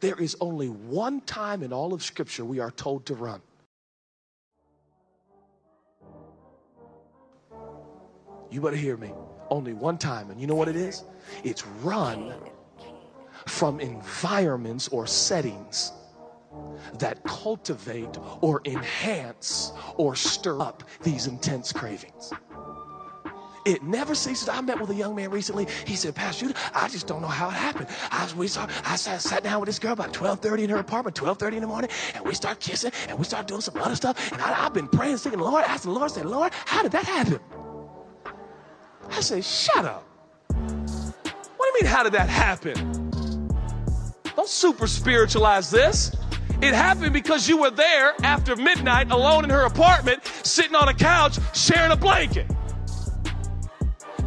There is only one time in all of Scripture we are told to run. You better hear me. Only one time. And you know what it is? It's run from environments or settings that cultivate or enhance or stir up these intense cravings. It never ceases. I met with a young man recently. He said, Pastor, Judah, I just don't know how it happened. I, we saw, I sat, sat down with this girl about 12.30 in her apartment, 12.30 in the morning, and we start kissing, and we start doing some other stuff. And I, have been praying, singing, Lord, asking the Lord, saying, Lord, how did that happen? I said, shut up. What do you mean, how did that happen? Don't super spiritualize this. It happened because you were there after midnight alone in her apartment, sitting on a couch, sharing a blanket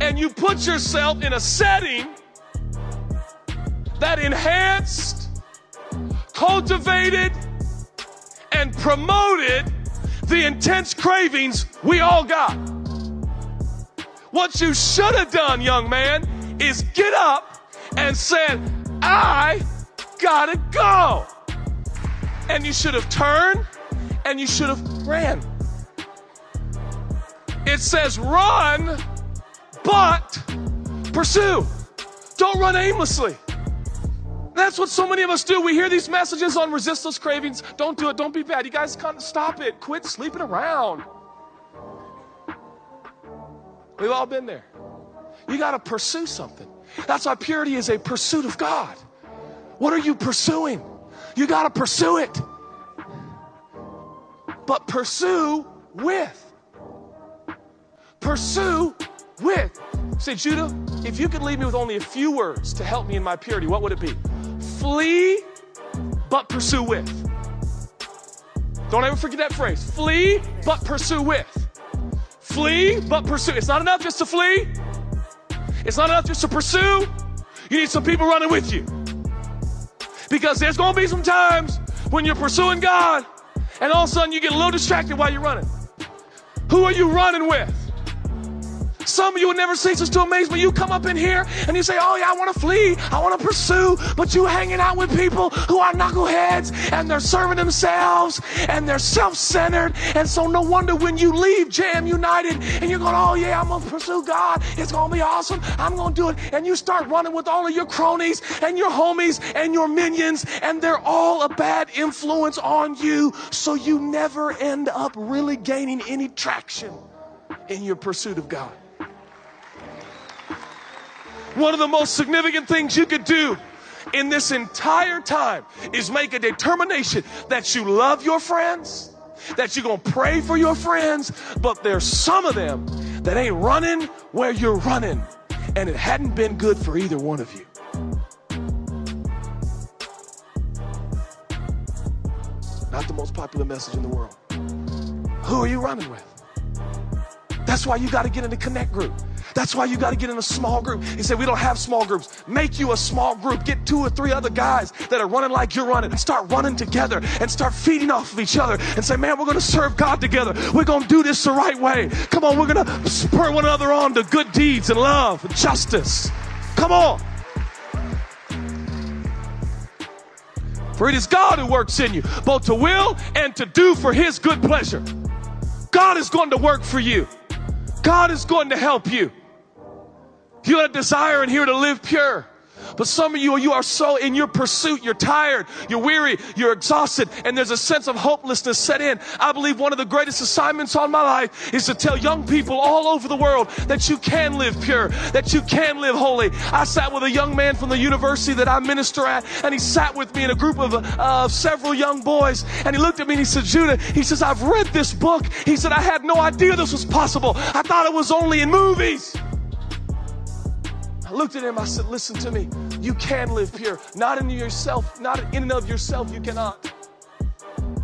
and you put yourself in a setting that enhanced, cultivated, and promoted the intense cravings we all got. What you should have done, young man, is get up and said, I gotta go. And you should have turned and you should have ran. It says run but pursue. Don't run aimlessly. That's what so many of us do. We hear these messages on resistless cravings. Don't do it. Don't be bad. You guys can't stop it. Quit sleeping around. We've all been there. You got to pursue something. That's why purity is a pursuit of God. What are you pursuing? You got to pursue it. But pursue with. Pursue with. Say, Judah, if you could leave me with only a few words to help me in my purity, what would it be? Flee, but pursue with. Don't ever forget that phrase. Flee, but pursue with. Flee, but pursue. It's not enough just to flee. It's not enough just to pursue. You need some people running with you. Because there's going to be some times when you're pursuing God and all of a sudden you get a little distracted while you're running. Who are you running with? Some of you will never cease to amaze me. But you come up in here and you say, Oh, yeah, I want to flee. I want to pursue. But you hanging out with people who are knuckleheads and they're serving themselves and they're self centered. And so, no wonder when you leave Jam United and you're going, Oh, yeah, I'm going to pursue God. It's going to be awesome. I'm going to do it. And you start running with all of your cronies and your homies and your minions, and they're all a bad influence on you. So, you never end up really gaining any traction in your pursuit of God. One of the most significant things you could do in this entire time is make a determination that you love your friends, that you're going to pray for your friends, but there's some of them that ain't running where you're running. And it hadn't been good for either one of you. Not the most popular message in the world. Who are you running with? That's why you got to get in the connect group. That's why you got to get in a small group. He said, We don't have small groups. Make you a small group. Get two or three other guys that are running like you're running start running together and start feeding off of each other and say, Man, we're going to serve God together. We're going to do this the right way. Come on, we're going to spur one another on to good deeds and love and justice. Come on. For it is God who works in you, both to will and to do for his good pleasure. God is going to work for you. God is going to help you. You got a desire in here to live pure. But some of you, you are so in your pursuit, you're tired, you're weary, you're exhausted, and there's a sense of hopelessness set in. I believe one of the greatest assignments on my life is to tell young people all over the world that you can live pure, that you can live holy. I sat with a young man from the university that I minister at, and he sat with me in a group of uh, several young boys, and he looked at me and he said, Judah, he says, I've read this book. He said, I had no idea this was possible. I thought it was only in movies. I looked at him, I said, Listen to me. You can live pure. Not in yourself, not in and of yourself, you cannot.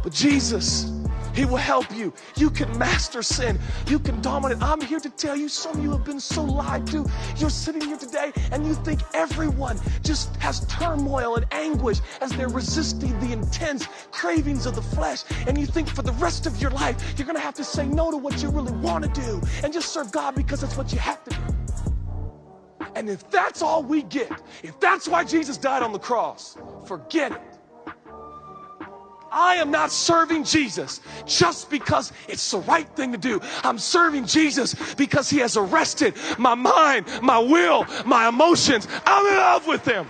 But Jesus, He will help you. You can master sin. You can dominate. I'm here to tell you, some of you have been so lied to. You're sitting here today and you think everyone just has turmoil and anguish as they're resisting the intense cravings of the flesh. And you think for the rest of your life, you're going to have to say no to what you really want to do and just serve God because that's what you have to do. And if that's all we get, if that's why Jesus died on the cross, forget it. I am not serving Jesus just because it's the right thing to do. I'm serving Jesus because he has arrested my mind, my will, my emotions. I'm in love with him.